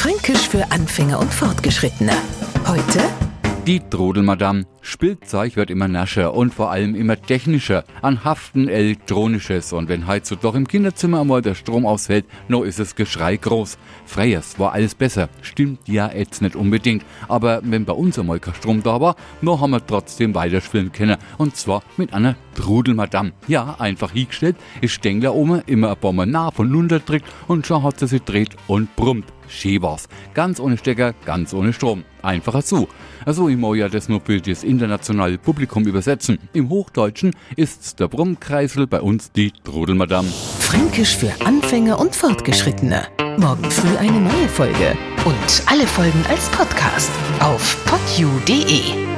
Fränkisch für Anfänger und Fortgeschrittene. Heute Die Trodelmadam. Spielzeug wird immer nascher und vor allem immer technischer, an Haften elektronisches. Und wenn so doch im Kinderzimmer einmal der Strom ausfällt, no ist es Geschrei groß. Freyers war alles besser. Stimmt ja jetzt nicht unbedingt. Aber wenn bei uns einmal kein Strom da war, no haben wir trotzdem weiterspielen können. Und zwar mit einer Trudelmadam. Ja, einfach hingestellt, ist Stängler oben, immer ein paar Mal nah von runter und schon hat sie sich dreht und brummt. War's. Ganz ohne Stecker, ganz ohne Strom. Einfacher so. Also ich muss ja das nur für das internationale Publikum übersetzen. Im Hochdeutschen ist's der Brummkreisel, bei uns die Trudelmadam. Fränkisch für Anfänger und Fortgeschrittene. Morgen früh eine neue Folge. Und alle Folgen als Podcast auf podu.de.